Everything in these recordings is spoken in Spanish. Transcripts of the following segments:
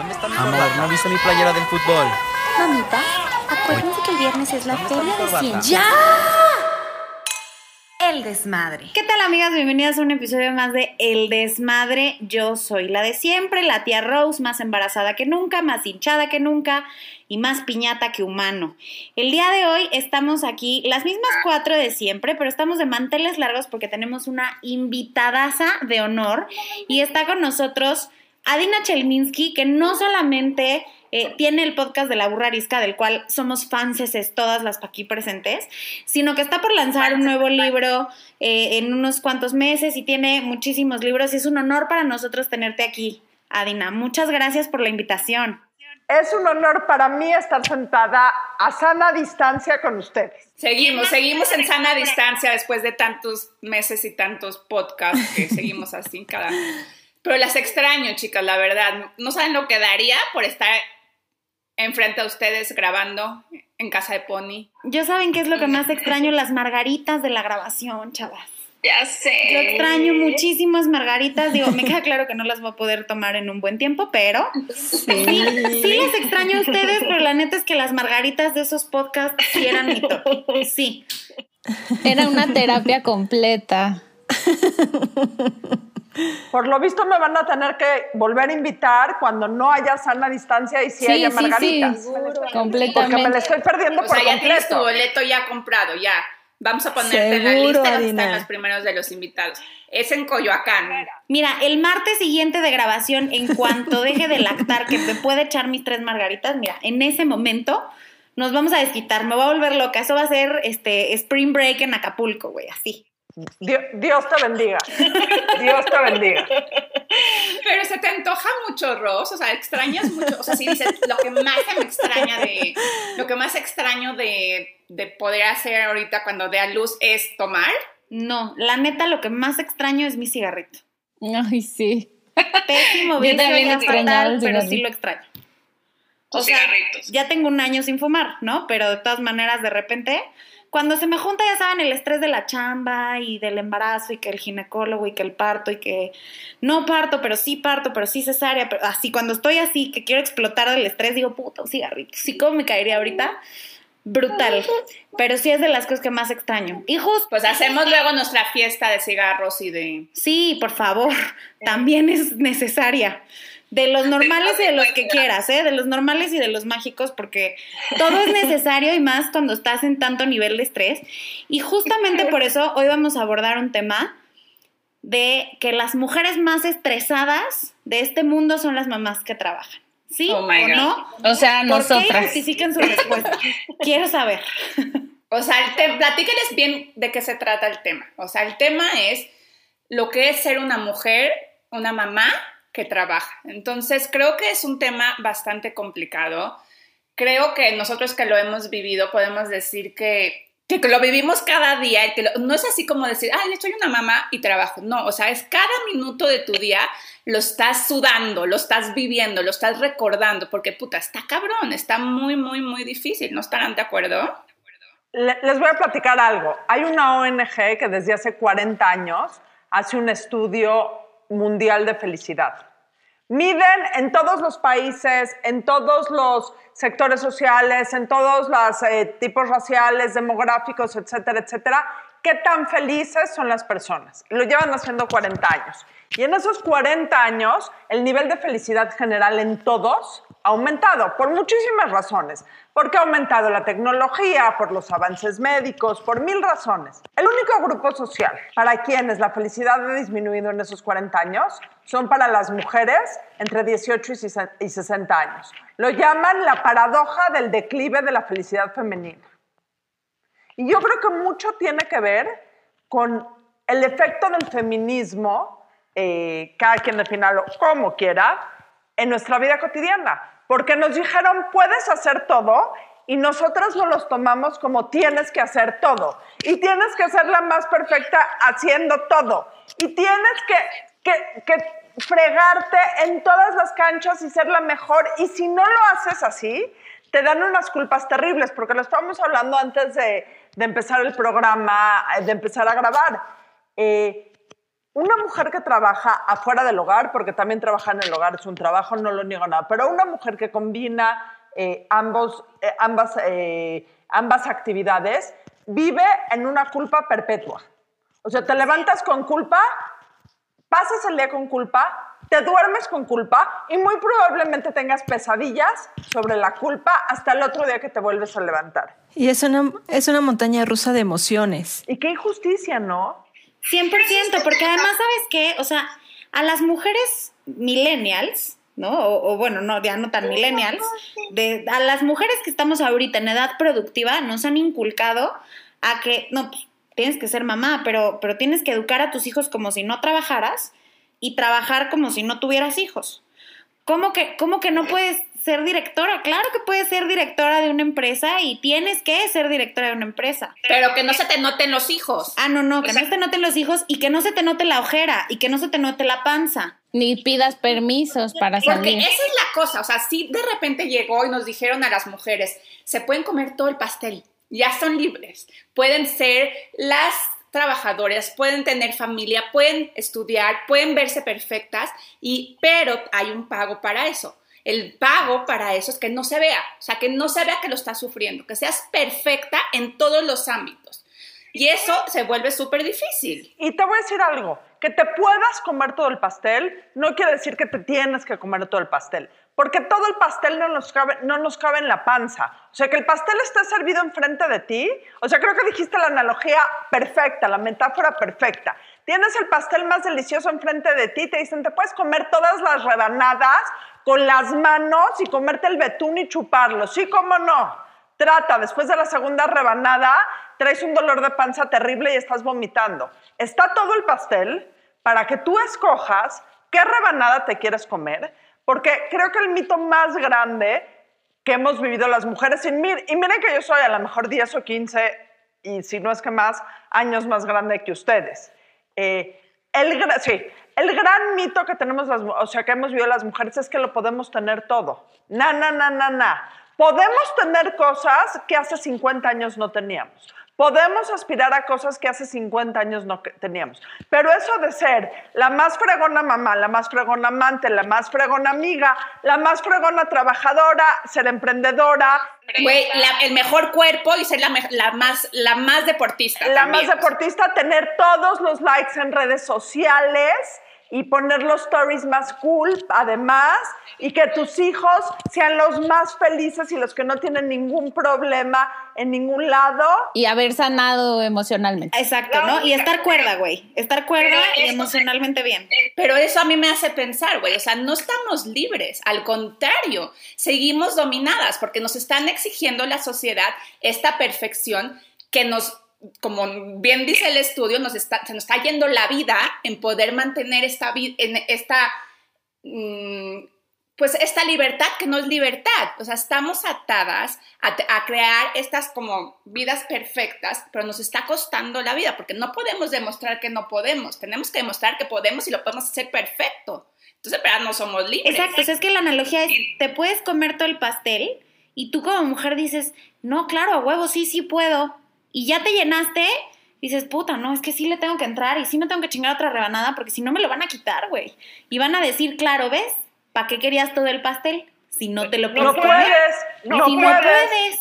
¿Dónde está mi Amor, ¿no viste mi playera del fútbol? Mamita, acuérdense que el viernes es la feria de ciencia. ¡Ya! El desmadre. ¿Qué tal amigas? Bienvenidas a un episodio más de El desmadre. Yo soy la de siempre, la tía Rose, más embarazada que nunca, más hinchada que nunca y más piñata que humano. El día de hoy estamos aquí, las mismas cuatro de siempre, pero estamos de manteles largos porque tenemos una invitadaza de honor y está con nosotros Adina Chelminsky, que no solamente eh, tiene el podcast de la burra arisca, del cual somos fanses todas las aquí presentes, sino que está por lanzar un nuevo libro eh, en unos cuantos meses y tiene muchísimos libros y es un honor para nosotros tenerte aquí, Adina. Muchas gracias por la invitación. Es un honor para mí estar sentada a sana distancia con ustedes. Seguimos, seguimos en sana distancia después de tantos meses y tantos podcasts que seguimos así cada... Pero las extraño, chicas, la verdad. No saben lo que daría por estar enfrente a ustedes grabando en casa de Pony. Yo saben qué es lo que más extraño, las margaritas de la grabación, chavas. Ya sé. Yo extraño muchísimas margaritas. Digo, me queda claro que no las voy a poder tomar en un buen tiempo, pero sí, sí, las extraño a ustedes, pero la neta es que las margaritas de esos podcasts sí eran mi toque. Sí. Era una terapia completa. Por lo visto me van a tener que volver a invitar cuando no haya sana distancia y si Sí, haya sí, margaritas. sí, Porque completamente. me la estoy perdiendo O por sea, ya tienes tu boleto ya comprado, ya. Vamos a ponerte en la lista, vas a estar Adina. en los primeros de los invitados. Es en Coyoacán. Mira, el martes siguiente de grabación, en cuanto deje de lactar que me puede echar mis tres margaritas, mira, en ese momento nos vamos a desquitar, me voy a volver loca. Eso va a ser este Spring Break en Acapulco, güey, así. Dios, Dios te bendiga. Dios te bendiga. Pero se te antoja mucho, Ross, o sea, extrañas mucho, o sea, si dices, lo que más se me extraña de, lo que más extraño de, de poder hacer ahorita cuando dé a luz es tomar. No, la neta lo que más extraño es mi cigarrito. Ay, sí. Pésimo Yo vicio, también el pero sí lo extraño. O sea, cigarritos. ya tengo un año sin fumar, ¿no? Pero de todas maneras, de repente, cuando se me junta, ya saben, el estrés de la chamba y del embarazo y que el ginecólogo y que el parto y que no parto, pero sí parto, pero sí cesárea, pero así, cuando estoy así, que quiero explotar del estrés, digo, puta, un cigarrito. Sí, ¿cómo me caería ahorita? Brutal. Pero sí es de las cosas que más extraño. Y justo, Pues hacemos luego nuestra fiesta de cigarros y de... sí, por favor, también es necesaria. De los normales y de los que quieras, ¿eh? De los normales y de los mágicos, porque todo es necesario y más cuando estás en tanto nivel de estrés. Y justamente por eso hoy vamos a abordar un tema de que las mujeres más estresadas de este mundo son las mamás que trabajan. ¿Sí Oh my o God. no? O sea, ¿Por qué nosotras. justifiquen su respuesta? Quiero saber. O sea, te- platíquenles bien de qué se trata el tema. O sea, el tema es lo que es ser una mujer, una mamá que trabaja. Entonces, creo que es un tema bastante complicado. Creo que nosotros que lo hemos vivido podemos decir que, que lo vivimos cada día. y que lo- no es así como decir, ay, yo soy una mamá y trabajo. No, o sea, es cada minuto de tu día lo estás sudando, lo estás viviendo, lo estás recordando, porque puta, está cabrón, está muy, muy, muy difícil. ¿No estarán de acuerdo? Le- Les voy a platicar algo. Hay una ONG que desde hace 40 años hace un estudio mundial de felicidad. Miden en todos los países, en todos los sectores sociales, en todos los eh, tipos raciales, demográficos, etcétera, etcétera, qué tan felices son las personas. Lo llevan haciendo 40 años. Y en esos 40 años, el nivel de felicidad general en todos ha aumentado por muchísimas razones. Porque ha aumentado la tecnología, por los avances médicos, por mil razones. El único grupo social para quienes la felicidad ha disminuido en esos 40 años son para las mujeres entre 18 y 60 años. Lo llaman la paradoja del declive de la felicidad femenina. Y yo creo que mucho tiene que ver con el efecto del feminismo, eh, cada quien definarlo como quiera, en nuestra vida cotidiana. Porque nos dijeron, puedes hacer todo, y nosotras no los tomamos como tienes que hacer todo. Y tienes que ser la más perfecta haciendo todo. Y tienes que, que, que fregarte en todas las canchas y ser la mejor. Y si no lo haces así, te dan unas culpas terribles, porque lo estábamos hablando antes de, de empezar el programa, de empezar a grabar. Eh, una mujer que trabaja afuera del hogar, porque también trabajar en el hogar es un trabajo, no lo niego nada, pero una mujer que combina eh, ambos, eh, ambas, eh, ambas actividades vive en una culpa perpetua. O sea, te levantas con culpa, pasas el día con culpa, te duermes con culpa y muy probablemente tengas pesadillas sobre la culpa hasta el otro día que te vuelves a levantar. Y es una, es una montaña rusa de emociones. Y qué injusticia, ¿no? 100%, porque además, ¿sabes qué? O sea, a las mujeres millennials, ¿no? O, o bueno, no, ya no tan millennials, de, a las mujeres que estamos ahorita en edad productiva nos han inculcado a que, no, pues, tienes que ser mamá, pero, pero tienes que educar a tus hijos como si no trabajaras y trabajar como si no tuvieras hijos. ¿Cómo que, cómo que no puedes ser directora? Claro que puedes ser directora de una empresa y tienes que ser directora de una empresa. Pero que no se te noten los hijos. Ah, no, no, que no se te noten los hijos y que no se te note la ojera y que no se te note la panza. Ni pidas permisos para Porque salir. esa es la cosa, o sea, si de repente llegó y nos dijeron a las mujeres, se pueden comer todo el pastel, ya son libres, pueden ser las trabajadoras, pueden tener familia, pueden estudiar, pueden verse perfectas, y, pero hay un pago para eso. El pago para eso es que no se vea, o sea, que no se vea que lo estás sufriendo, que seas perfecta en todos los ámbitos. Y eso se vuelve súper difícil. Y te voy a decir algo, que te puedas comer todo el pastel no quiere decir que te tienes que comer todo el pastel, porque todo el pastel no nos cabe, no nos cabe en la panza. O sea, que el pastel esté servido enfrente de ti, o sea, creo que dijiste la analogía perfecta, la metáfora perfecta. Tienes el pastel más delicioso enfrente de ti, te dicen, te puedes comer todas las rebanadas con las manos y comerte el betún y chuparlo, ¿sí? ¿Cómo no? Trata, después de la segunda rebanada, traes un dolor de panza terrible y estás vomitando. Está todo el pastel para que tú escojas qué rebanada te quieres comer, porque creo que el mito más grande que hemos vivido las mujeres, y, mir- y miren que yo soy a lo mejor 10 o 15, y si no es que más, años más grande que ustedes. Eh, el, sí, el gran mito que tenemos, las, o sea, que hemos vivido las mujeres es que lo podemos tener todo. Na, na, na, na, na. Podemos tener cosas que hace 50 años no teníamos. Podemos aspirar a cosas que hace 50 años no teníamos. Pero eso de ser la más fregona mamá, la más fregona amante, la más fregona amiga, la más fregona trabajadora, ser emprendedora, Güey, la- el mejor cuerpo y ser la, la más, la más deportista. la también. más deportista, tener todos los likes en redes sociales y poner los stories más cool, además, y que tus hijos sean los más felices y los que no tienen ningún problema en ningún lado. Y haber sanado emocionalmente. Exacto, ¿no? Y estar cuerda, güey. Estar cuerda y emocionalmente bien. Pero eso a mí me hace pensar, güey, o sea, no estamos libres, al contrario, seguimos dominadas porque nos están exigiendo la sociedad esta perfección que nos, como bien dice el estudio, nos está, se nos está yendo la vida en poder mantener esta, en esta, mm, pues esta libertad que no es libertad, o sea, estamos atadas a, a crear estas como vidas perfectas, pero nos está costando la vida porque no podemos demostrar que no podemos, tenemos que demostrar que podemos y lo podemos hacer perfecto. Entonces, pero no somos libres. Exacto, o sea, es que la analogía es, te puedes comer todo el pastel y tú como mujer dices, no, claro, a huevo, sí, sí puedo. Y ya te llenaste, dices, puta, no, es que sí le tengo que entrar y sí me tengo que chingar otra rebanada porque si no me lo van a quitar, güey. Y van a decir, claro, ¿ves? ¿Para qué querías todo el pastel? Si no te lo No puedes comer. puedes, no si no puedes. puedes.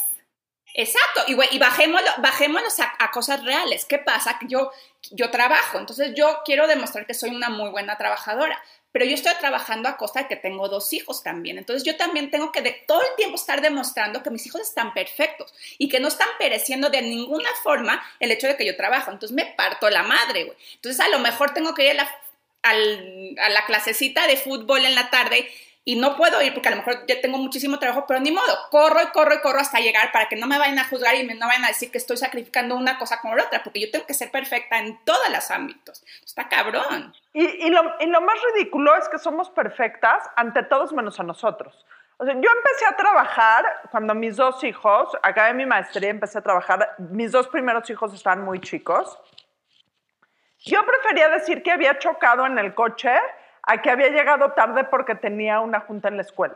Exacto, y, güey, y bajémoslo, bajémonos a, a cosas reales. ¿Qué pasa? Que yo, yo trabajo, entonces yo quiero demostrar que soy una muy buena trabajadora, pero yo estoy trabajando a costa de que tengo dos hijos también. Entonces yo también tengo que de, todo el tiempo estar demostrando que mis hijos están perfectos y que no están pereciendo de ninguna forma el hecho de que yo trabajo. Entonces me parto la madre, güey. Entonces a lo mejor tengo que ir a la, a la clasecita de fútbol en la tarde y no puedo ir porque a lo mejor ya tengo muchísimo trabajo, pero ni modo, corro y corro y corro hasta llegar para que no me vayan a juzgar y me, no vayan a decir que estoy sacrificando una cosa con la otra, porque yo tengo que ser perfecta en todos los ámbitos. Está cabrón. Y, y lo, y lo más ridículo es que somos perfectas ante todos menos a nosotros. O sea, yo empecé a trabajar cuando mis dos hijos, acabé mi maestría, empecé a trabajar, mis dos primeros hijos estaban muy chicos. Yo prefería decir que había chocado en el coche a que había llegado tarde porque tenía una junta en la escuela.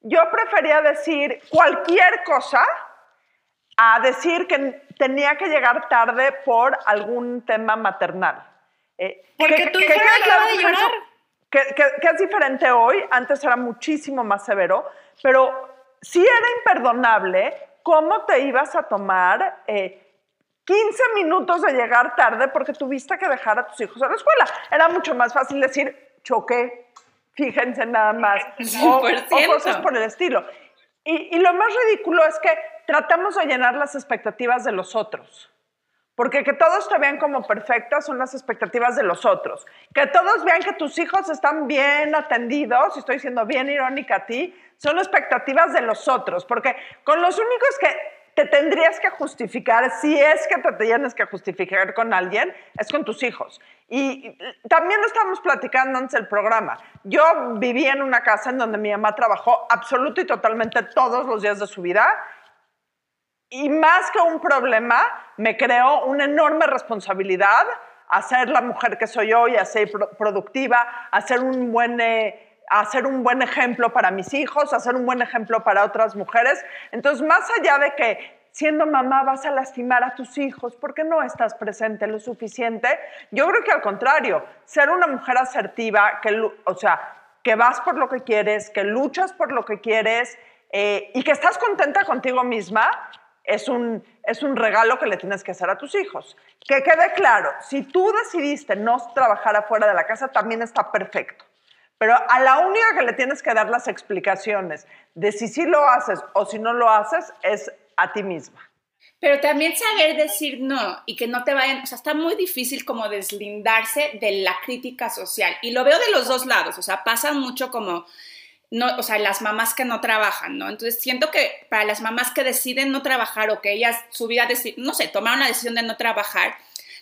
Yo prefería decir cualquier cosa a decir que tenía que llegar tarde por algún tema maternal. Eh, Porque que- tu que quede acaba de que llorar. Que, que- que es diferente hoy, antes era muchísimo más severo, pero sí era imperdonable cómo te ibas a tomar eh, 15 minutos de llegar tarde porque tuviste que dejar a tus hijos a la escuela. Era mucho más fácil decir, choqué, fíjense nada más, o, o 100%. cosas por el estilo. Y, y lo más ridículo es que tratamos de llenar las expectativas de los otros. Porque que todos te vean como perfecta son las expectativas de los otros. Que todos vean que tus hijos están bien atendidos, y estoy siendo bien irónica a ti, son expectativas de los otros. Porque con los únicos que te tendrías que justificar, si es que te tienes que justificar con alguien, es con tus hijos. Y también lo estábamos platicando antes del programa. Yo viví en una casa en donde mi mamá trabajó absoluto y totalmente todos los días de su vida y más que un problema, me creó una enorme responsabilidad a ser la mujer que soy hoy, a ser pro- productiva, a ser un buen, eh, a ser un buen ejemplo para mis hijos, a ser un buen ejemplo para otras mujeres. Entonces, más allá de que siendo mamá vas a lastimar a tus hijos porque no estás presente lo suficiente, yo creo que al contrario, ser una mujer asertiva, que, o sea, que vas por lo que quieres, que luchas por lo que quieres eh, y que estás contenta contigo misma, es un, es un regalo que le tienes que hacer a tus hijos. Que quede claro, si tú decidiste no trabajar afuera de la casa, también está perfecto. Pero a la única que le tienes que dar las explicaciones de si sí lo haces o si no lo haces es a ti misma. Pero también saber decir no y que no te vayan, o sea, está muy difícil como deslindarse de la crítica social. Y lo veo de los dos lados, o sea, pasa mucho como, no, o sea, las mamás que no trabajan, ¿no? Entonces siento que para las mamás que deciden no trabajar o que ellas, su vida, no sé, tomaron la decisión de no trabajar,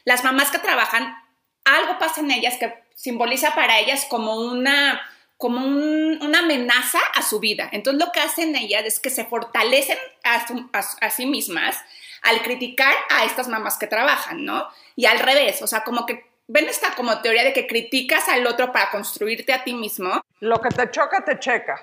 las mamás que trabajan, algo pasa en ellas que simboliza para ellas como una como un- una amenaza a su vida. Entonces lo que hacen ellas es que se fortalecen a, su- a su- a sí mismas al criticar a estas mamás que trabajan, ¿no? Y al revés, o sea, como que ven esta como teoría de que criticas al otro para construirte a ti mismo. Lo que te choca, te checa.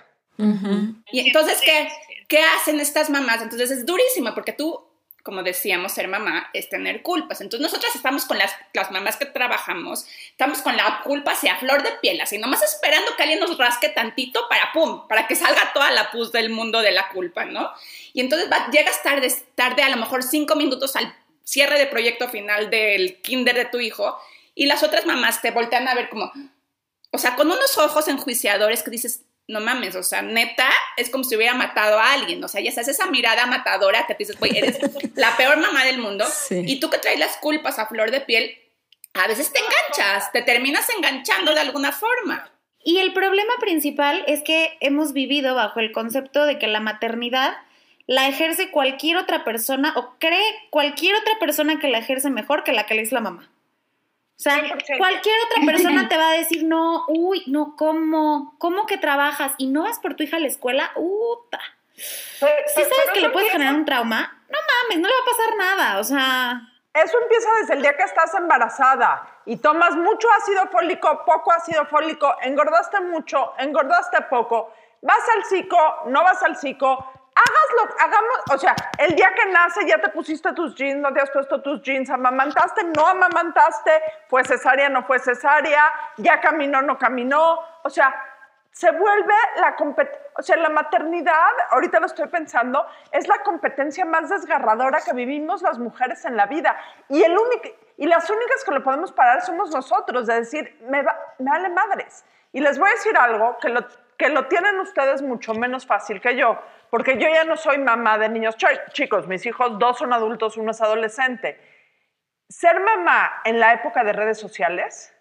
Y entonces, ¿qué, ¿qué hacen estas mamás? Entonces es durísimo porque tú, como decíamos, ser mamá es tener culpas. Entonces nosotras estamos con las, las mamás que trabajamos, estamos con la culpa hacia flor de piel, así nomás esperando que alguien nos rasque tantito para pum, para que salga toda la pus del mundo de la culpa, ¿no? Y entonces llegas tarde, tarde, a lo mejor cinco minutos al cierre de proyecto final del kinder de tu hijo y las otras mamás te voltean a ver como, o sea, con unos ojos enjuiciadores que dices, no mames, o sea, neta, es como si hubiera matado a alguien, o sea, ya sabes, esa mirada matadora que te dices, güey, eres la peor mamá del mundo, Sí. y tú que traes las culpas a flor de piel, a veces te enganchas, te terminas enganchando de alguna forma. Y el problema principal es que hemos vivido bajo el concepto de que la maternidad la ejerce cualquier otra persona o cree cualquier otra persona que la ejerce mejor que la que le es la mamá. O sea, 100%. cualquier otra persona te va a decir, no, uy, no, ¿cómo? ¿Cómo que trabajas y no vas por tu hija a la escuela? Uta. Pero- ¿Sí pero- sabes pero que le puedes empieza- generar un trauma? No mames, no le va a pasar nada, o sea... Eso empieza desde el día que estás embarazada y tomas mucho ácido fólico, poco ácido fólico, engordaste mucho, engordaste poco, vas al psico, no vas al psico, hagamos, o sea, el día que nace ya te pusiste tus jeans, no te has puesto tus jeans, amamantaste, no amamantaste, fue cesárea, no fue cesárea, ya caminó, no caminó, o sea, se vuelve la competencia, o sea, la maternidad, ahorita lo estoy pensando, es la competencia más desgarradora que vivimos las mujeres en la vida. Y, el único, y las únicas que lo podemos parar somos nosotros, de decir, me, va- me vale madres. Y les voy a decir algo que lo, que lo tienen ustedes mucho menos fácil que yo, porque yo ya no soy mamá de niños Ch- chicos, mis hijos, dos son adultos, uno es adolescente. Ser mamá en la época de redes sociales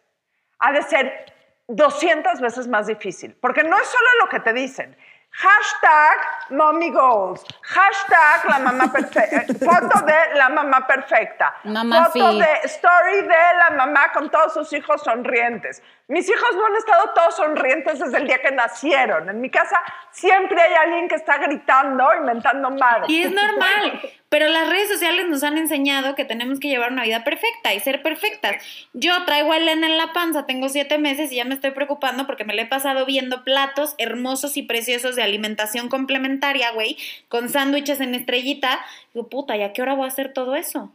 ha de ser 200 veces más difícil, porque no es solo lo que te dicen. Hashtag mommy goals. Hashtag la mamá perfecta. Foto de la mamá perfecta. Mamá Foto de story de la mamá con todos sus hijos sonrientes. Mis hijos no han estado todos sonrientes desde el día que nacieron. En mi casa siempre hay alguien que está gritando, inventando madre. Y es normal, pero las redes sociales nos han enseñado que tenemos que llevar una vida perfecta y ser perfectas. Yo traigo a Elena en la panza, tengo siete meses y ya me estoy preocupando porque me le he pasado viendo platos hermosos y preciosos de alimentación complementaria, güey, con sándwiches en estrellita. Digo, puta, ¿y a qué hora voy a hacer todo eso?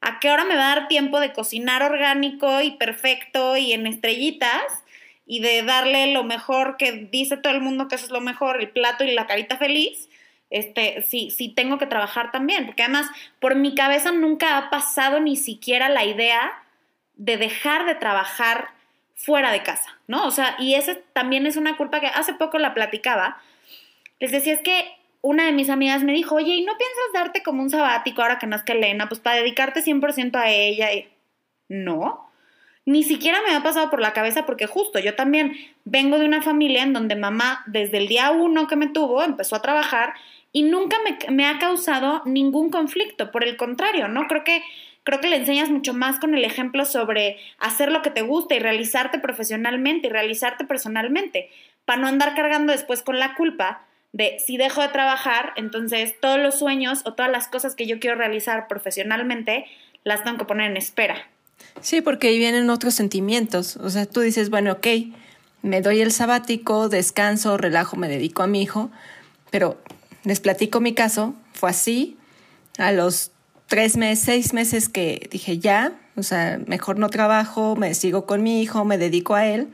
¿A qué hora me va a dar tiempo de cocinar orgánico y perfecto y en estrellitas? Y de darle lo mejor que dice todo el mundo que eso es lo mejor, el plato y la carita feliz. Este, sí, sí tengo que trabajar también, porque además por mi cabeza nunca ha pasado ni siquiera la idea de dejar de trabajar fuera de casa, ¿no? O sea, y esa también es una culpa que hace poco la platicaba. Les decía, es que una de mis amigas me dijo, oye, ¿y no piensas darte como un sabático ahora que nazca Elena? Pues para dedicarte 100% a ella. Y... No, ni siquiera me ha pasado por la cabeza porque justo yo también vengo de una familia en donde mamá desde el día uno que me tuvo empezó a trabajar y nunca me, me ha causado ningún conflicto. Por el contrario, ¿no? Creo que creo que le enseñas mucho más con el ejemplo sobre hacer lo que te gusta y realizarte profesionalmente y realizarte personalmente, para no andar cargando después con la culpa de si dejo de trabajar, entonces todos los sueños o todas las cosas que yo quiero realizar profesionalmente las tengo que poner en espera. Sí, porque ahí vienen otros sentimientos. O sea, tú dices, bueno, ok, me doy el sabático, descanso, relajo, me dedico a mi hijo, pero les platico mi caso, fue así. A los tres meses, seis meses que dije ya, o sea, mejor no trabajo, me sigo con mi hijo, me dedico a él.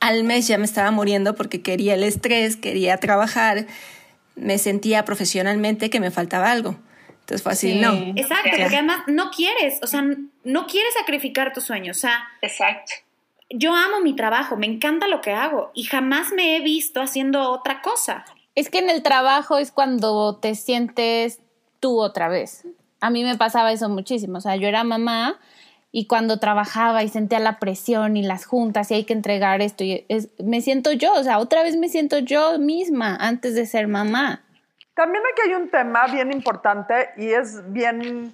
Al mes ya me estaba muriendo porque quería el estrés, quería trabajar, me sentía profesionalmente que me faltaba algo. Entonces fue así, no. Exacto, porque además no quieres, o sea, no quieres sacrificar tus sueños, o sea. Exacto. Yo amo mi trabajo, me encanta lo que hago y jamás me he visto haciendo otra cosa. Es que en el trabajo es cuando te sientes tú otra vez a mí me pasaba eso muchísimo. O sea, yo era mamá y cuando trabajaba y sentía la presión y las juntas y hay que entregar esto, y me siento yo, o sea, otra vez me siento yo misma antes de ser mamá. También aquí hay un tema bien importante y es bien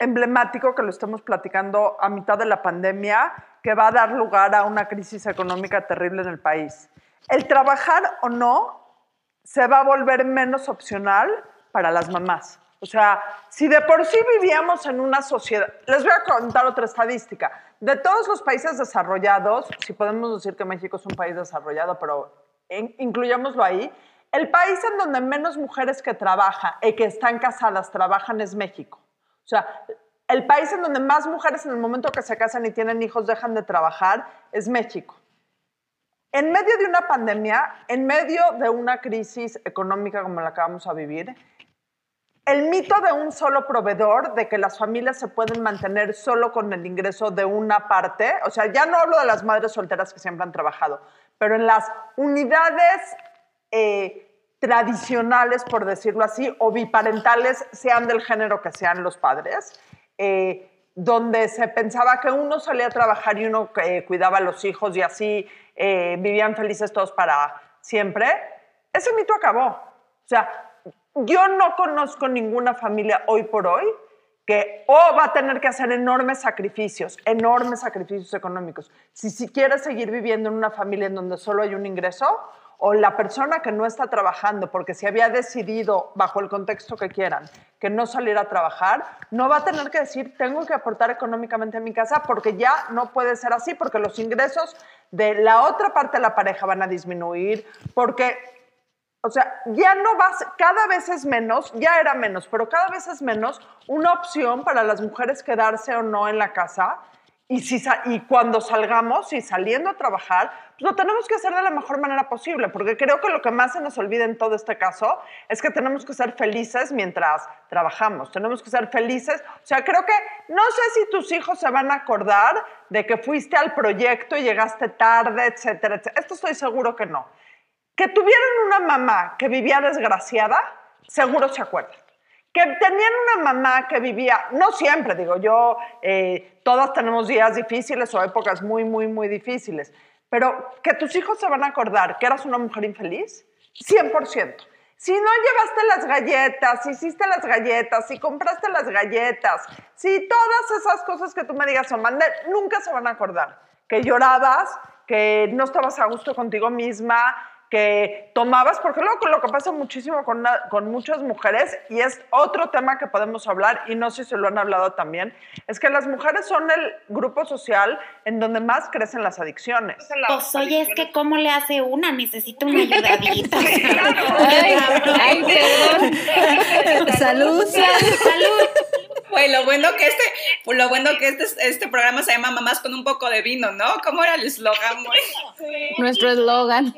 emblemático que lo estemos platicando a mitad de la pandemia, que va a dar lugar a una crisis económica terrible en el país. El trabajar o no se va a volver menos opcional para las mamás. O sea, si de por sí vivíamos en una sociedad, les voy a contar otra estadística. De todos los países desarrollados, si podemos decir que México es un país desarrollado, pero incluyámoslo ahí, el país en donde menos mujeres que trabajan y que están casadas trabajan es México. O sea, el país en donde más mujeres en el momento que se casan y tienen hijos dejan de trabajar es México. En medio de una pandemia, en medio de una crisis económica como la que vamos a vivir, el mito de un solo proveedor, de que las familias se pueden mantener solo con el ingreso de una parte, o sea, ya no hablo de las madres solteras que siempre han trabajado, pero en las unidades eh, tradicionales, por decirlo así, o biparentales, sean del género que sean los padres, eh, donde se pensaba que uno salía a trabajar y uno eh, cuidaba a los hijos y así vivían felices todos para siempre, ese mito acabó. O sea, yo no conozco ninguna familia hoy por hoy que o va a tener que hacer enormes sacrificios, enormes sacrificios económicos. Si, si quiere seguir viviendo en una familia en donde solo hay un ingreso, o la persona que no está trabajando, porque si había decidido, bajo el contexto que quieran, que no salir a trabajar, no va a tener que decir, tengo que aportar económicamente a mi casa, porque ya no puede ser así, porque los ingresos de la otra parte de la pareja van a disminuir, porque o sea, ya no vas, cada vez es menos, ya era menos, pero cada vez es menos una opción para las mujeres quedarse o no en la casa. Y, si, y cuando salgamos y saliendo a trabajar, pues lo tenemos que hacer de la mejor manera posible, porque creo que lo que más se nos olvida en todo este caso es que tenemos que ser felices mientras trabajamos, tenemos que ser felices. O sea, creo que no sé si tus hijos se van a acordar de que fuiste al proyecto y llegaste tarde, etcétera, etcétera. Esto estoy seguro que no que tuvieran una mamá que vivía desgraciada, seguro se acuerdan. Que tenían una mamá que vivía, no siempre, digo yo, eh, todas tenemos días difíciles o épocas muy, muy, muy difíciles, pero que tus hijos se van a acordar que eras una mujer infeliz, 100%. Si no llevaste las galletas, si hiciste las galletas, si compraste las galletas, si todas esas cosas que tú me digas son mandé, nunca se van a acordar. Que llorabas, que no estabas a gusto contigo misma, que tomabas, porque luego lo que pasa muchísimo con, con muchas mujeres, y es otro tema que podemos hablar, y no sé si lo han hablado también, es que las mujeres son el grupo social en donde más crecen las adicciones. Pues oye, es que ¿cómo le hace una? Necesito una ayudadita. ay, perdón. Salud. Salud. Güey, lo bueno que este, lo bueno que este, este programa se llama Mamás con un poco de vino, ¿no? ¿Cómo era el eslogan? Nuestro eslogan.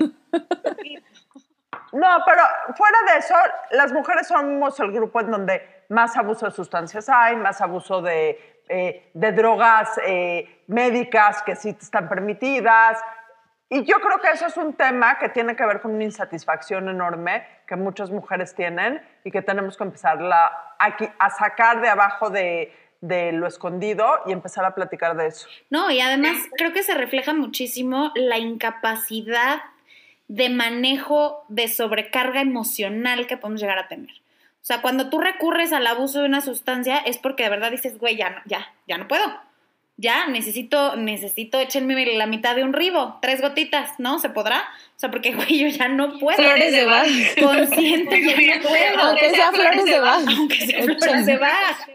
No, pero fuera de eso, las mujeres somos el grupo en donde más abuso de sustancias hay, más abuso de, eh, de drogas eh, médicas que sí están permitidas. Y yo creo que eso es un tema que tiene que ver con una insatisfacción enorme que muchas mujeres tienen y que tenemos que empezarla a, qui- a sacar de abajo de, de lo escondido y empezar a platicar de eso. No, y además creo que se refleja muchísimo la incapacidad de manejo de sobrecarga emocional que podemos llegar a tener. O sea, cuando tú recurres al abuso de una sustancia es porque de verdad dices, güey, ya no, ya, ya no puedo. Ya, necesito, necesito, échenme la mitad de un ribo, tres gotitas, ¿no? ¿Se podrá? O sea, porque, güey, yo ya no puedo. Flores de Bach. Consciente, ya no puedo. Aunque sea flores de Bach. Aunque sea flores de Bach.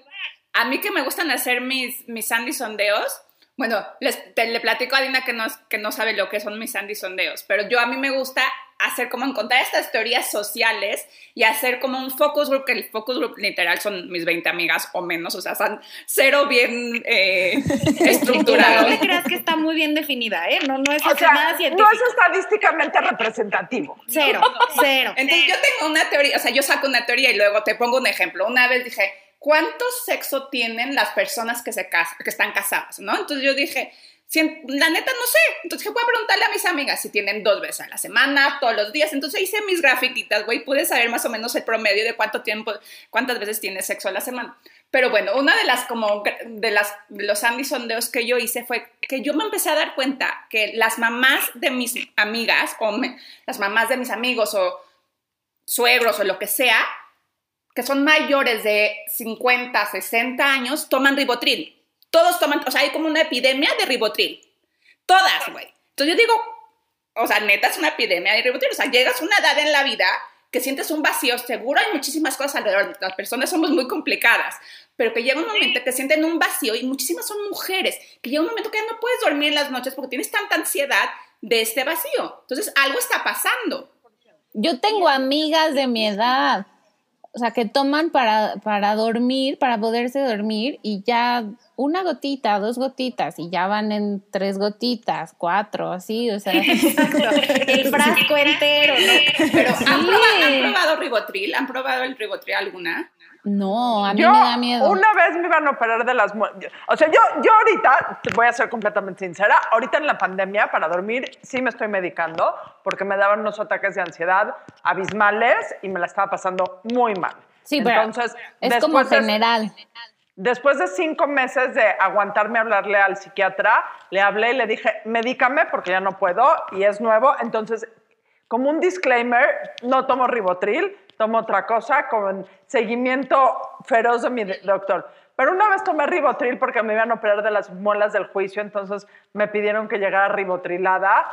A mí que me gustan hacer mis, mis sandy sondeos, bueno, les, te- le platico a Dina que no, que no sabe lo que son mis sandy sondeos, pero yo a mí me gusta hacer como encontrar estas teorías sociales y hacer como un focus group, que el focus group literal son mis 20 amigas o menos, o sea, son cero bien eh, No estructurados. me creas que está muy bien definida, ¿eh? No, no es O nada científico. no es estadísticamente representativo. Cero, cero. Entonces yo tengo una teoría, o sea, yo saco una teoría y luego te pongo un ejemplo. Una vez dije, ¿cuánto sexo tienen las personas que, se cas- que están casadas? ¿no? Entonces yo dije, si en- la neta no sé. Entonces dije, voy a preguntarle a mis amigas si tienen dos veces a la semana, todos los días. Entonces hice mis grafiquitas, güey, pude saber más o menos el promedio de cuánto tiempo, cuántas veces tienes sexo a la semana. Pero bueno, una de las como de las los sondeos que yo hice fue que yo me empecé a dar cuenta que las mamás de mis amigas o me- las mamás de mis amigos o suegros o lo que sea, que son mayores de 50, 60 años, toman ribotril. Todos toman, o sea, hay como una epidemia de ribotril. Todas, güey. Entonces yo digo, o sea, neta es una epidemia de ribotril. O sea, llegas a una edad en la vida que sientes un vacío, seguro hay muchísimas cosas alrededor, las personas somos muy complicadas, pero que llega un momento que sienten un vacío y muchísimas son mujeres, que llega un momento que ya no puedes dormir las noches porque tienes tanta ansiedad de este vacío. Entonces, algo está pasando. Yo tengo amigas de mi edad, o sea, que toman para, para dormir, para poderse dormir, y ya una gotita, dos gotitas, y ya van en tres gotitas, cuatro, así, o sea. El frasco entero, ¿no? Pero ¿han, probado, ¿han probado ribotril? ¿Han probado el ribotril alguna? No, a mí Yo me da miedo. una vez me iban a operar de las... mu- O sea, yo, yo ahorita, te voy a ser completamente sincera, ahorita en la pandemia para dormir sí me estoy medicando porque me daban unos ataques de ansiedad abismales y me la estaba pasando muy mal. Sí, pero Entonces, es como después de- general. Después de cinco meses de aguantarme hablarle al psiquiatra, le hablé y le dije, medícame porque ya no puedo y es nuevo. Entonces, como un disclaimer, no tomo ribotril, tomo otra cosa con seguimiento feroz de mi doctor. Pero una vez tomé ribotril porque me iban a operar de las muelas del juicio, entonces me pidieron que llegara ribotrilada.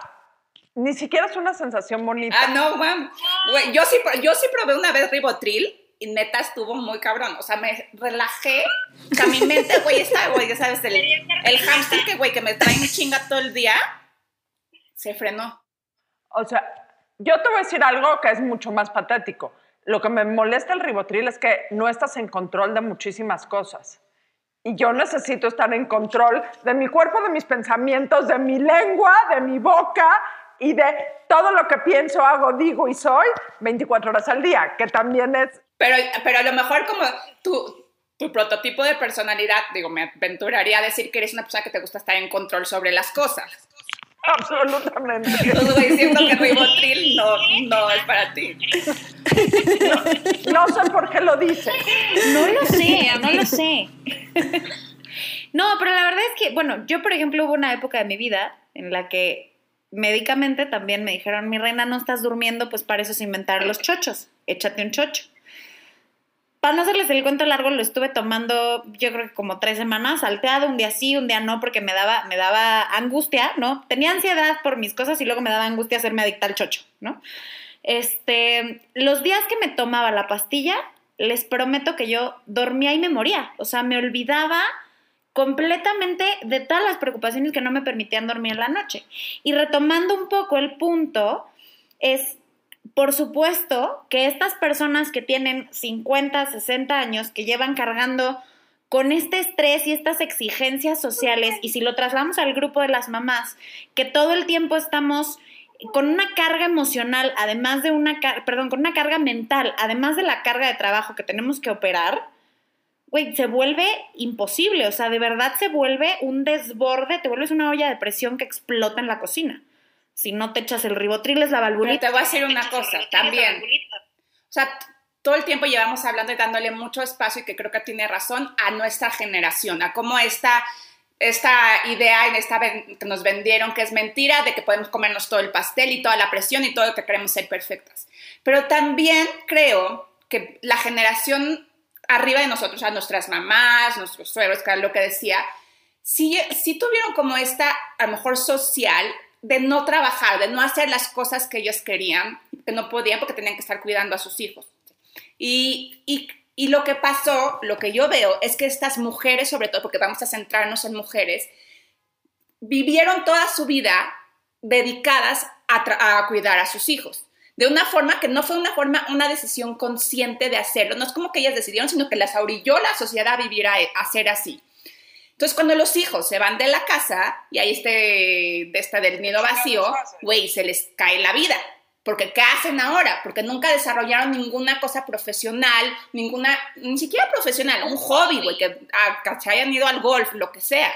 Ni siquiera es una sensación bonita. Ah, no. Güey, yo sí, yo sí probé una vez ribotril y neta estuvo muy cabrón. O sea, me relajé. O sea, mi mente, güey, está, güey, ya sabes, el, el hámster que, güey, que me trae mi chinga todo el día, se frenó. O sea, yo te voy a decir algo que es mucho más patético. Lo que me molesta el ribotril es que no estás en control de muchísimas cosas. Y yo necesito estar en control de mi cuerpo, de mis pensamientos, de mi lengua, de mi boca y de todo lo que pienso, hago, digo y soy 24 horas al día, que también es Pero, pero a lo mejor como tu, tu prototipo de personalidad, digo, me aventuraría a decir que eres una persona que te gusta estar en control sobre las cosas. absolutamente. Güey, siento que ribotril no, no es para ti. No sé por qué lo dices. No lo sé, no lo sé. No, pero la verdad es que, bueno, yo por ejemplo hubo una época de mi vida en la que médicamente también me dijeron, mi reina, no estás durmiendo, pues para eso se inventaron los chochos, échate un chocho. Para no hacerles el cuento largo, lo estuve tomando yo creo que como tres semanas, salteado, un día sí, un día no, porque me daba, me daba angustia, ¿no? Tenía ansiedad por mis cosas y luego me daba angustia hacerme adicta al chocho, ¿no? Este, los días que me tomaba la pastilla, les prometo que yo dormía y me moría. O sea, me olvidaba completamente de todas las preocupaciones que no me permitían dormir en la noche. Y retomando un poco el punto, es, por supuesto, que estas personas que tienen 50, 60 años, que llevan cargando con este estrés y estas exigencias sociales, y si lo trasladamos al grupo de las mamás, que todo el tiempo estamos con una carga emocional, además de una, perdón, con una carga mental, además de la carga de trabajo que tenemos que operar, güey, se vuelve imposible, o sea, de verdad se vuelve un desborde, te vuelves una olla de presión que explota en la cocina. Si no te echas el ribotril es la valvulita. Pero te voy a decir una cosa, también. O sea, todo el tiempo llevamos hablando y dándole mucho espacio y que creo que tiene razón a nuestra generación, a cómo esta, esta idea en esta que nos vendieron que es mentira de que podemos comernos todo el pastel y toda la presión y todo lo que queremos ser perfectas. Pero también creo que la generación arriba de nosotros, a nuestras mamás, nuestros suegros, que era lo que decía, sí, sí tuvieron como esta, a lo mejor social, de no trabajar, de no hacer las cosas que ellos querían, que no podían porque tenían que estar cuidando a sus hijos. Y, y, y lo que pasó, lo que yo veo, es que estas mujeres, sobre todo, porque vamos a centrarnos en mujeres, vivieron toda su vida dedicadas a, cuidar a sus hijos de una forma que no fue una forma, una decisión consciente de hacerlo. No es como que ellas decidieron, sino que las orilló la sociedad a vivir a, a ser así. Entonces, cuando los hijos se van de la casa y hay este, de esta del nido vacío, güey, se les cae la vida. Porque ¿qué hacen ahora? Porque nunca desarrollaron ninguna cosa profesional, ninguna, ni siquiera profesional, un hobby, güey, que, que hayan ido al golf, lo que sea.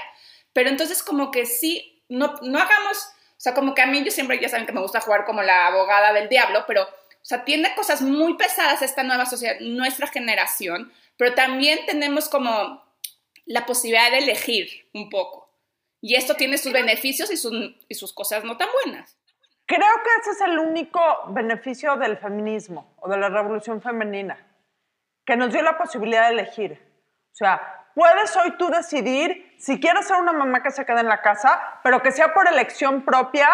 Pero entonces como que sí, no, no hagamos, o sea, como que a mí yo siempre, ya saben que me gusta jugar como la abogada del diablo, pero, o sea, tiene cosas muy pesadas esta nueva sociedad, nuestra generación, pero también tenemos como la posibilidad de elegir un poco. Y esto tiene sus beneficios y, sus, y sus cosas no tan buenas. Creo que ese es el único beneficio del feminismo o de la revolución femenina, que nos dio la posibilidad de elegir. O sea, puedes hoy tú decidir si quieres ser una mamá que se quede en la casa, pero que sea por elección propia,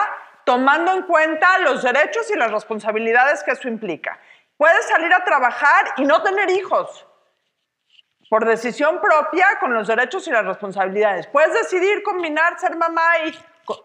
tomando en cuenta los derechos y las responsabilidades que eso implica. Puedes salir a trabajar y no tener hijos por decisión propia con los derechos y las responsabilidades. Puedes decidir combinar ser mamá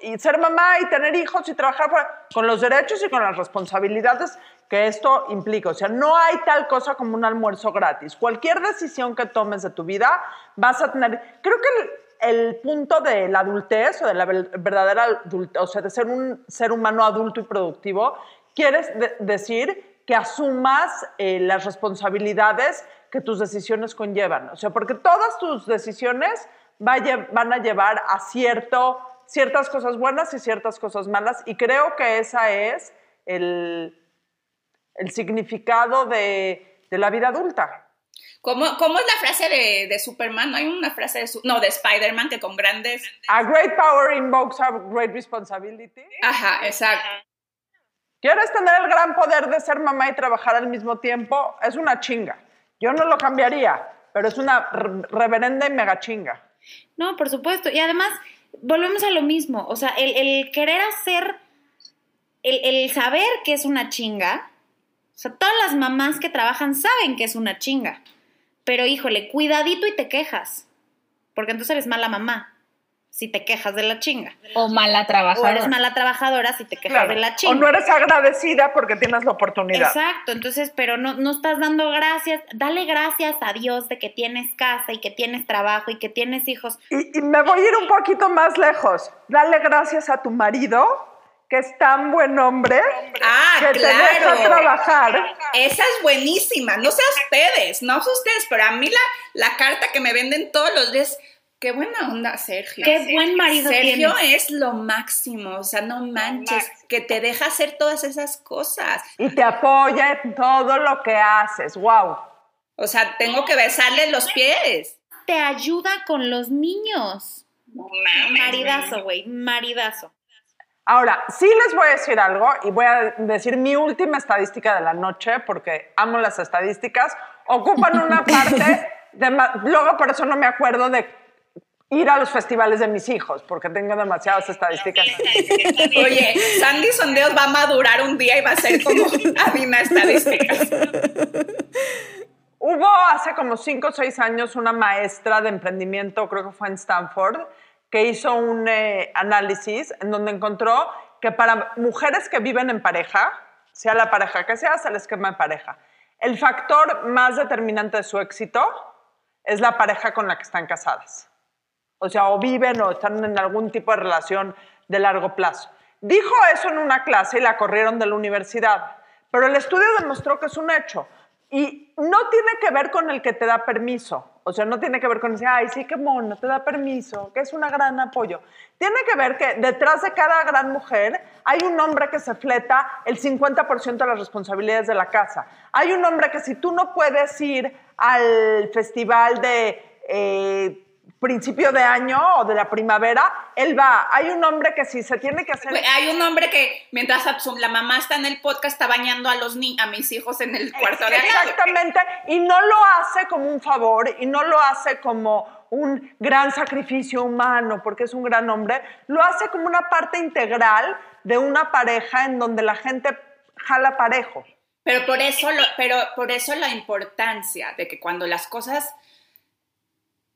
y, ser mamá y tener hijos y trabajar con los derechos y con las responsabilidades que esto implica. O sea, no hay tal cosa como un almuerzo gratis. Cualquier decisión que tomes de tu vida vas a tener... Creo que el, punto de la adultez o de la verdadera adultez, o sea, de ser un ser humano adulto y productivo, quieres decir que asumas eh, las responsabilidades que tus decisiones conllevan. O sea, porque todas tus decisiones van a llevar a cierto, ciertas cosas buenas y ciertas cosas malas. Y creo que ese es el, el significado de, de, la vida adulta. ¿Cómo, ¿Cómo, es la frase de, de Superman? ¿No hay una frase de, no, de Spider-Man que con grandes... A great power invokes a great responsibility. Ajá, exacto. ¿Quieres tener el gran poder de ser mamá y trabajar al mismo tiempo? Es una chinga. Yo no lo cambiaría, pero es una reverenda y mega chinga. No, por supuesto. Y además, volvemos a lo mismo. O sea, el, querer hacer, el, el, saber que es una chinga. O sea, todas las mamás que trabajan saben que es una chinga. Pero híjole, cuidadito y te quejas. Porque entonces eres mala mamá si te quejas de la chinga. O mala trabajadora. O eres mala trabajadora si te quejas de la chinga. O no eres agradecida porque tienes la oportunidad. Exacto, entonces, pero no, no estás dando gracias. Dale gracias a Dios de que tienes casa y que tienes trabajo y que tienes hijos. Y, me voy a ir un poquito más lejos. Dale gracias a tu marido que es tan buen hombre ah, que claro. te deja trabajar. Esa es buenísima. No sé ustedes, no sé ustedes, pero a mí la, la carta que me venden todos los días Qué buena onda, Sergio. Qué buen marido Sergio es lo máximo, o sea, no manches, que te deja hacer todas esas cosas. Y te apoya en todo lo que haces, wow. O sea, tengo que besarle los pies. Te ayuda con los niños. maridazo, güey, maridazo. Ahora, sí les voy a decir algo y voy a decir mi última estadística de la noche porque amo las estadísticas. Ocupan una parte, de, luego por eso no me acuerdo de ir a los festivales de mis hijos, porque tengo demasiadas estadísticas. Oye, Sandy Sondeos va a madurar un día y va a ser como Adina Estadísticas. Hubo hace como 5 o 6 años una maestra de emprendimiento, creo que fue en Stanford, que hizo un eh, análisis en donde encontró que para mujeres que viven en pareja, sea la pareja que sea, sea el esquema de pareja, el factor más determinante de su éxito es la pareja con la que están casadas. O sea, o viven o están en algún tipo de relación de largo plazo. Dijo eso en una clase y la corrieron de la universidad, pero el estudio demostró que es un hecho. Y no tiene que ver con el que te da permiso. O sea, no tiene que ver con decir, ay, sí, qué mono, te da permiso, que es un gran apoyo. Tiene que ver que detrás de cada gran mujer hay un hombre que se fleta el 50% de las responsabilidades de la casa. Hay un hombre que si tú no puedes ir al festival de eh, principio de año o de la primavera, él va. Hay un hombre que si se tiene que hacer... Hay un hombre que mientras la mamá está en el podcast está bañando a los a mis hijos en el cuarto de Exactamente, y no lo hace como un favor y no lo hace como un gran sacrificio humano porque es un gran hombre, lo hace como una parte integral de una pareja en donde la gente jala parejo. Pero por eso, pero por eso la importancia de que cuando las cosas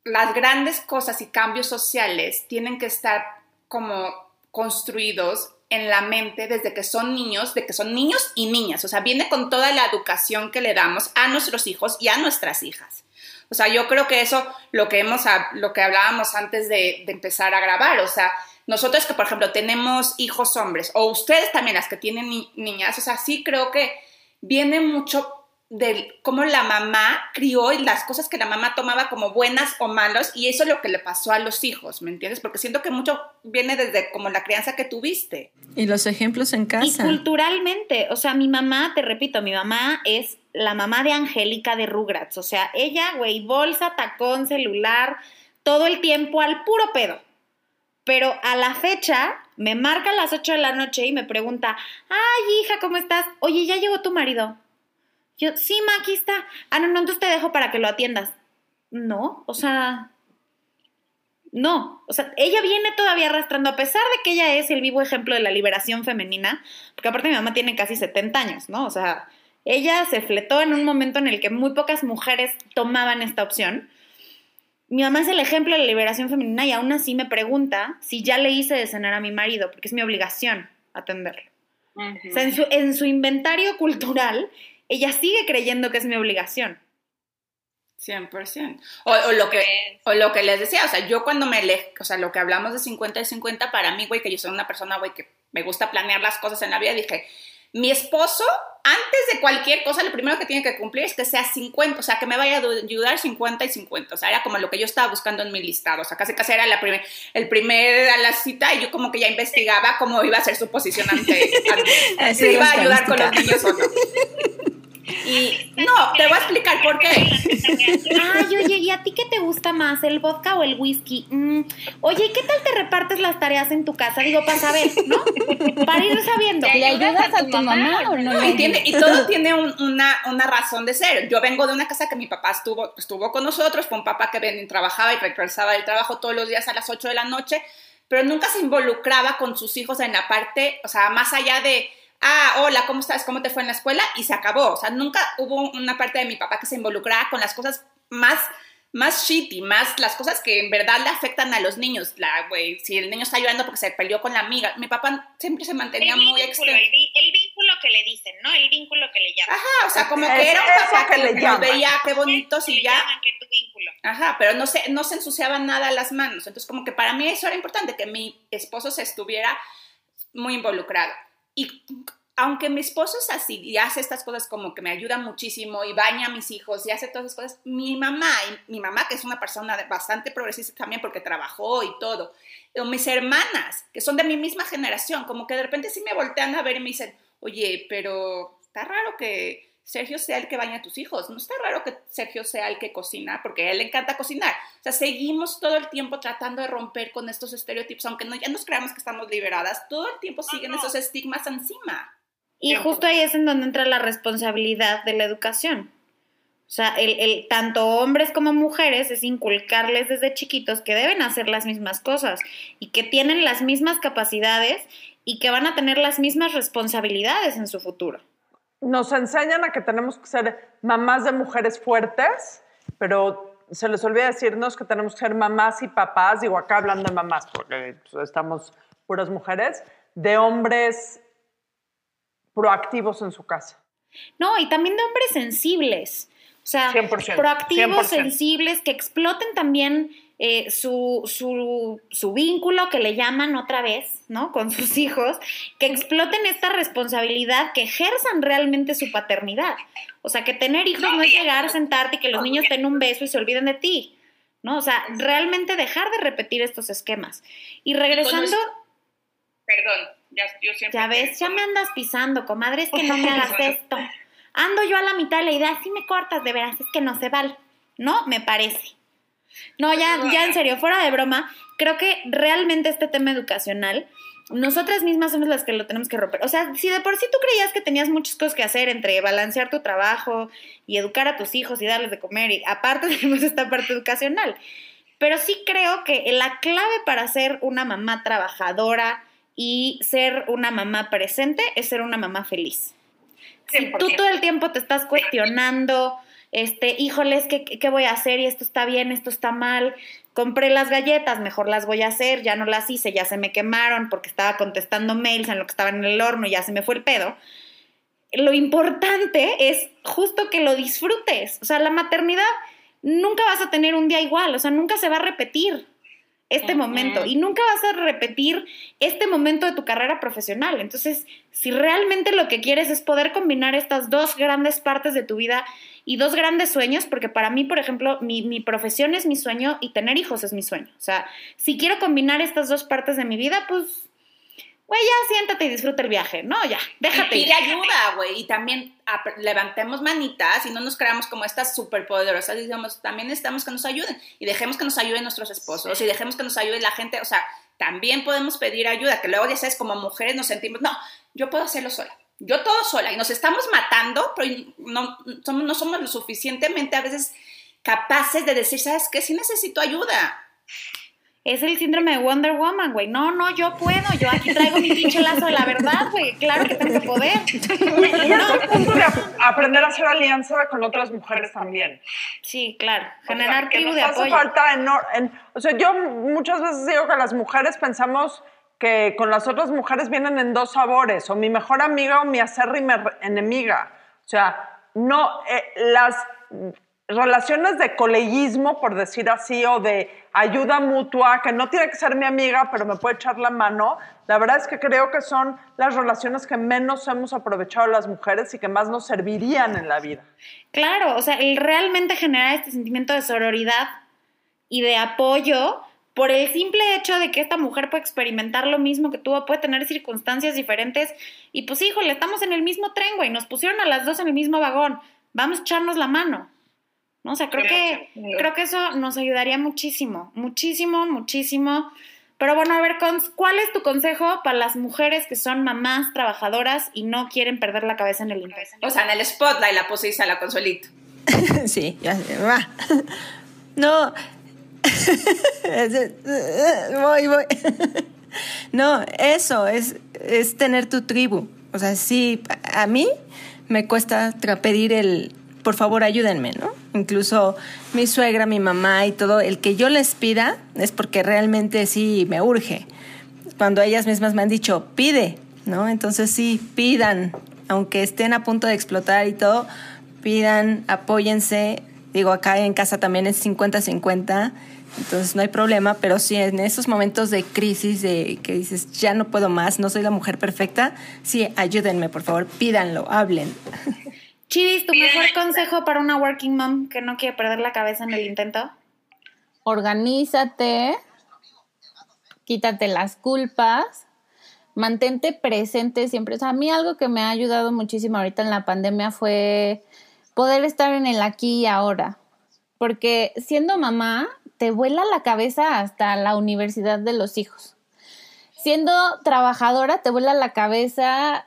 las grandes cosas y cambios sociales tienen que estar como construidos en la mente desde que son niños, de que son niños y niñas. O sea, viene con toda la educación que le damos a nuestros hijos y a nuestras hijas. O sea, yo creo que eso, lo que, hemos, lo que hablábamos antes de, empezar a grabar, o sea, nosotros que, por ejemplo, tenemos hijos hombres, o ustedes también las que tienen niñas, o sea, sí creo que viene mucho de cómo la mamá crió y las cosas que la mamá tomaba como buenas o malas y eso es lo que le pasó a los hijos, ¿me entiendes? Porque siento que mucho viene desde como la crianza que tuviste. Y los ejemplos en casa. Y culturalmente, o sea, mi mamá, te repito, mi mamá es la mamá de Angélica de Rugrats, o sea, ella, güey, bolsa, tacón, celular, todo el tiempo al puro pedo. Pero a la fecha me marca a las 8 de la noche y me pregunta, ay hija, ¿cómo estás? Oye, ya llegó tu marido. Yo, sí, ma, aquí está. Ah, no, no, entonces te dejo para que lo atiendas. No, o sea, no, o sea, ella viene todavía arrastrando, a pesar de que ella es el vivo ejemplo de la liberación femenina, porque aparte mi mamá tiene casi 70 años, ¿no? O sea, ella se fletó en un momento en el que muy pocas mujeres tomaban esta opción. Mi mamá es el ejemplo de la liberación femenina y aún así me pregunta si ya le hice de cenar a mi marido, porque es mi obligación atenderlo. O sea, en su, en su inventario cultural, ella sigue creyendo que es mi obligación. 100%. O, o, lo que, o lo que les decía, o sea, yo cuando me le, o sea, lo que hablamos de 50 y 50, para mí, güey, que yo soy una persona, güey, que me gusta planear las cosas en la vida, dije, mi esposo, antes de cualquier cosa, lo primero que tiene que cumplir es que sea 50, o sea, que me vaya a ayudar 50 y 50, o sea, era como lo que yo estaba buscando en mi listado, o sea, casi casi era la primer, el primer a la cita y yo como que ya investigaba cómo iba a ser su posición ante, si iba a ayudar con los niños o no. Y no, te voy a explicar por qué. Ay, oye, ¿y a ti qué te gusta más, el vodka o el whisky? Mm, oye, ¿qué tal te repartes las tareas en tu casa? Digo, para saber, ¿no? Para ir sabiendo. ¿Le ayudas a tu mamá o no? Y, y todo tiene una, una, razón de ser. Yo vengo de una casa que mi papá estuvo, estuvo con nosotros, fue un papá que ven, trabajaba y regresaba del trabajo todos los días a las 8 de la noche, pero nunca se involucraba con sus hijos en la parte, o sea, más allá de ah, hola, ¿cómo estás? ¿Cómo te fue en la escuela? Y se acabó. O sea, nunca hubo una parte de mi papá que se involucrara con las cosas más más shitty, más las cosas que en verdad le afectan a los niños. La, güey, si el niño está llorando porque se peleó con la amiga, mi papá siempre se mantenía muy extenso. El, vínculo que le dicen, ¿no? El vínculo que le llaman. Ajá, o sea, como que era un papá que, le veía qué bonitos y ya. Ajá, pero no se, no se ensuciaban nada las manos. Entonces, como que para mí eso era importante, que mi esposo se estuviera muy involucrado. Y aunque mi esposo es así y hace estas cosas como que me ayuda muchísimo y baña a mis hijos y hace todas esas cosas, mi mamá, mi mamá que es una persona bastante progresista también porque trabajó y todo, o mis hermanas que son de mi misma generación, como que de repente sí me voltean a ver y me dicen, oye, pero está raro que Sergio sea el que baña a tus hijos. No está raro que Sergio sea el que cocina, porque a él le encanta cocinar. O sea, seguimos todo el tiempo tratando de romper con estos estereotipos, aunque no, ya nos creamos que estamos liberadas, todo el tiempo siguen esos estigmas encima. Y justo ahí es en donde entra la responsabilidad de la educación. O sea, el, el, tanto hombres como mujeres es inculcarles desde chiquitos que deben hacer las mismas cosas y que tienen las mismas capacidades y que van a tener las mismas responsabilidades en su futuro nos enseñan a que tenemos que ser mamás de mujeres fuertes, pero se les olvida decirnos que tenemos que ser mamás y papás, digo acá hablando de mamás, porque estamos puras mujeres, de hombres proactivos en su casa. No, y también de hombres sensibles. O sea, 100%, proactivos, 100%. sensibles, que exploten también eh, su, su, su vínculo, que le llaman otra vez, ¿no? Con sus hijos, que exploten esta responsabilidad, que ejerzan realmente su paternidad. O sea, que tener hijos no es llegar, sentarte y que los niños te den un beso y se olviden de ti, ¿no? O sea, realmente dejar de repetir estos esquemas. Y regresando... Perdón, ya, yo siempre... Ya ves, ya me andas pisando, comadre, es que no me hagas esto. Ando yo a la mitad de la idea, si me cortas, de veras, es que no se vale. No, me parece. No, ya, ya en serio, fuera de broma, creo que realmente este tema educacional, nosotras mismas somos las que lo tenemos que romper. O sea, si de por sí tú creías que tenías muchas cosas que hacer entre balancear tu trabajo y educar a tus hijos y darles de comer, y aparte tenemos esta parte educacional. Pero sí creo que la clave para ser una mamá trabajadora y ser una mamá presente es ser una mamá feliz. Si tú 100%. todo el tiempo te estás cuestionando, este, híjoles, ¿qué, ¿qué voy a hacer? Y esto está bien, esto está mal. Compré las galletas, mejor las voy a hacer, ya no las hice, ya se me quemaron porque estaba contestando mails en lo que estaba en el horno y ya se me fue el pedo. Lo importante es justo que lo disfrutes. O sea, la maternidad nunca vas a tener un día igual, o sea, nunca se va a repetir este momento y nunca vas a repetir este momento de tu carrera profesional. Entonces, si realmente lo que quieres es poder combinar estas dos grandes partes de tu vida y dos grandes sueños, porque para mí, por ejemplo, mi, mi profesión es mi sueño y tener hijos es mi sueño. O sea, si quiero combinar estas dos partes de mi vida, pues, güey, ya siéntate y disfruta el viaje, ¿no? Ya, Y déjate ir. pide ayuda, güey. Y también levantemos manitas y no nos creamos como estas superpoderosas. Digamos, también necesitamos que nos ayuden. Y dejemos que nos ayuden nuestros esposos. Y dejemos que nos ayude la gente. O sea, también podemos pedir ayuda. Que luego, ya sabes, como mujeres nos sentimos, no, yo puedo hacerlo sola. Yo todo sola. Y nos estamos matando, pero no somos, no somos lo suficientemente a veces capaces de decir, ¿sabes qué? Sí necesito ayuda. Es el síndrome de Wonder Woman, güey. No, no, yo puedo. Yo aquí traigo mi pinche lazo de la verdad, güey. Claro que tengo poder. Y es el punto de ap- aprender a hacer alianza con otras mujeres también. Sí, claro. O sea, Generar que nos de hace apoyo. falta enor- en- o sea, yo muchas veces digo que las mujeres pensamos que con las otras mujeres vienen en dos sabores, o mi mejor amiga o mi acérrima enemiga. O sea, no, eh, las relaciones de coleguismo, por decir así, o de ayuda mutua, que no tiene que ser mi amiga, pero me puede echar la mano, la verdad es que creo que son las relaciones que menos hemos aprovechado las mujeres y que más nos servirían en la vida. Claro, o sea, el realmente generar este sentimiento de sororidad y de apoyo por el simple hecho de que esta mujer puede experimentar lo mismo que tú, puede tener circunstancias diferentes y pues híjole, estamos en el mismo tren, güey, nos pusieron a las dos en el mismo vagón, vamos a echarnos la mano. ¿No? O sea, creo que, creo que eso nos ayudaría muchísimo, muchísimo, muchísimo. Pero bueno, a ver, Cons, ¿cuál es tu consejo para las mujeres que son mamás trabajadoras y no quieren perder la cabeza en el intento? O sea, en el spotlight la pusiste a la consuelito. sí, ya sé, va. No. voy, voy. no, eso es, es tener tu tribu. O sea, sí, a mí me cuesta pedir el, por favor, ayúdenme, ¿no? Incluso mi suegra, mi mamá y todo, el que yo les pida es porque realmente sí me urge. Cuando ellas mismas me han dicho, pide, ¿no? Entonces sí, pidan, aunque estén a punto de explotar y todo, pidan, apóyense. Digo, acá en casa también es 50-50, entonces no hay problema, pero sí en esos momentos de crisis, de que dices, ya no puedo más, no soy la mujer perfecta, sí, ayúdenme, por favor, pídanlo, hablen. Chivis, ¿tu mejor consejo para una working mom que no quiere perder la cabeza en el intento? Organízate, quítate las culpas, mantente presente siempre. O sea, a mí algo que me ha ayudado muchísimo ahorita en la pandemia fue poder estar en el aquí y ahora. Porque siendo mamá, te vuela la cabeza hasta la universidad de los hijos. Siendo trabajadora, te vuela la cabeza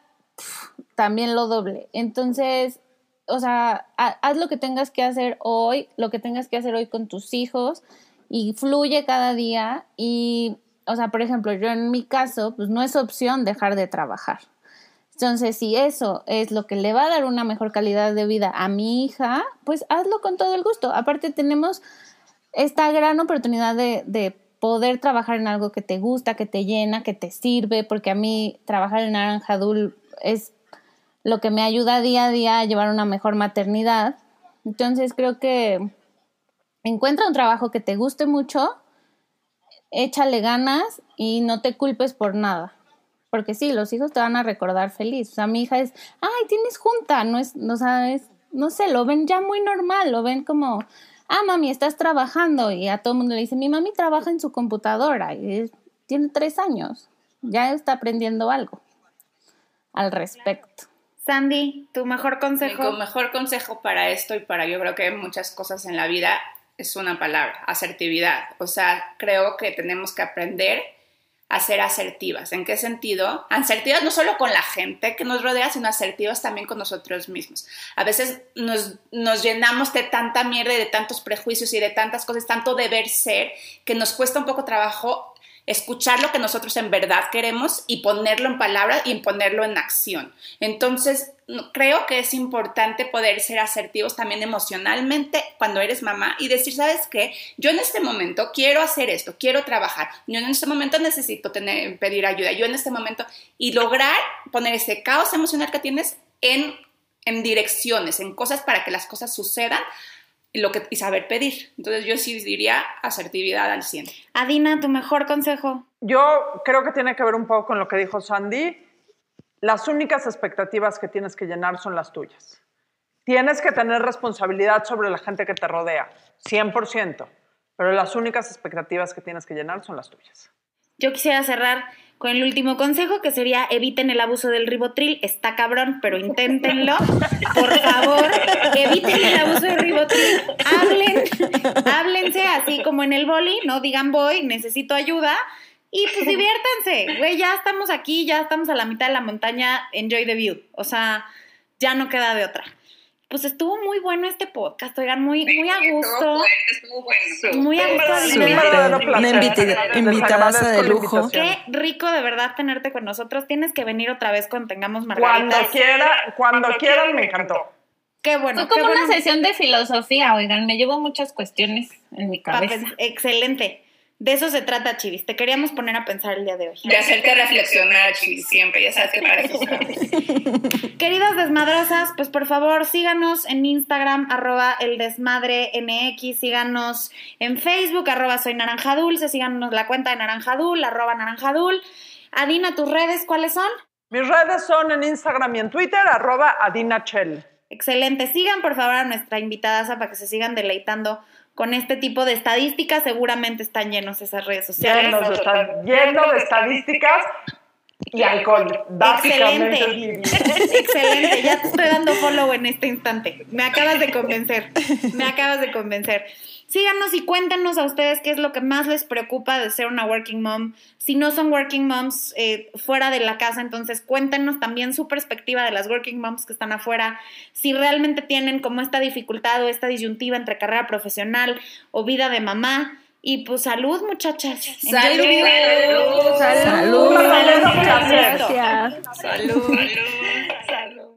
también lo doble. Entonces, o sea, ha- haz lo que tengas que hacer hoy, lo que tengas que hacer hoy con tus hijos y fluye cada día. Y, o sea, por ejemplo, yo en mi caso, pues no es opción dejar de trabajar. Entonces, si eso es lo que le va a dar una mejor calidad de vida a mi hija, pues hazlo con todo el gusto. Aparte, tenemos esta gran oportunidad de, de poder trabajar en algo que te gusta, que te llena, que te sirve, porque a mí trabajar en Naranja Dul es lo que me ayuda día a día a llevar una mejor maternidad. Entonces creo que encuentra un trabajo que te guste mucho, échale ganas y no te culpes por nada. Porque sí, los hijos te van a recordar feliz. O sea, mi hija es, ay, tienes junta, no es, no sabes, no sé, lo ven ya muy normal, lo ven como, ah, mami, estás trabajando. Y a todo el mundo le dice, mi mami trabaja en su computadora y tiene tres años, ya está aprendiendo algo al respecto. Sandy, tu mejor Mi consejo. co- mejor consejo para esto y para yo creo que muchas cosas en la vida es una palabra, asertividad. O sea, creo que tenemos que aprender a ser asertivas. ¿En qué sentido? Asertivas no solo con la gente que nos rodea, sino asertivas también con nosotros mismos. A veces nos, llenamos de tanta mierda de tantos prejuicios y de tantas cosas, tanto deber ser, que nos cuesta un poco trabajo escuchar lo que nosotros en verdad queremos y ponerlo en palabras y ponerlo en acción. Entonces, creo que es importante poder ser asertivos también emocionalmente cuando eres mamá y decir, ¿sabes qué? Yo en este momento quiero hacer esto, quiero trabajar, yo en este momento necesito tener, pedir ayuda, yo en este momento, y lograr poner ese caos emocional que tienes en, en direcciones, en cosas para que las cosas sucedan lo que, y saber pedir. Entonces, yo sí diría asertividad al 100. Adina, tu mejor consejo. Yo creo que tiene que ver un poco con lo que dijo Sandy. Las únicas expectativas que tienes que llenar son las tuyas. Tienes que tener responsabilidad sobre la gente que te rodea, 100%, pero las únicas expectativas que tienes que llenar son las tuyas. Yo quisiera cerrar con el último consejo, que sería eviten el abuso del ribotril. Está cabrón, pero inténtenlo. Por favor, eviten el abuso del ribotril. Hablen, háblense así como en el boli, no digan voy, necesito ayuda. Y pues diviértanse, güey, ya estamos aquí, ya estamos a la mitad de la montaña, enjoy the view. O sea, ya no queda de otra. Pues estuvo muy bueno este podcast, oigan, muy, muy a gusto. Estuvo bueno. Muy a gusto. Una invita- Les invitadaza agradezco de lujo. Qué rico de verdad tenerte con nosotros. Tienes que venir otra vez cuando tengamos Cuando margaritas. quiera, cuando quieran, me encantó. Qué bueno. Fue como qué una sesión de filosofía, oigan, me llevo muchas cuestiones en mi cabeza. pues, Excelente. De eso se trata, Chivis. Te queríamos poner a pensar el día de hoy. De hacerte reflexionar, Chi, siempre, ya sabes que para eso estamos. Queridas desmadrosas, pues por favor síganos en Instagram, arroba el desmadre MX, síganos en Facebook, arroba soy naranja dulce, síganos la cuenta de naranjadul, arroba naranjadul. Adina, ¿tus redes cuáles son? Mis redes son en Instagram y en Twitter, arroba adinachel. Excelente. Sigan por favor a nuestra invitada para que se sigan deleitando con este tipo de estadísticas. Seguramente están llenos esas redes sociales. Lleno de, esta- lleno de estadísticas y alcohol. Básicamente Excelente. Excelente. Ya te estoy dando follow en este instante. Me acabas de convencer. Me acabas de convencer. Síganos y cuéntenos a ustedes qué es lo que más les preocupa de ser una working mom. Si no son working moms eh, fuera de la casa, entonces cuéntenos también su perspectiva de las working moms que están afuera. Si realmente tienen como esta dificultad o esta disyuntiva entre carrera profesional o vida de mamá. Y pues salud, muchachas. Enjoy the view. Salud. Salud. Salud. Salud. Gracias. Salud.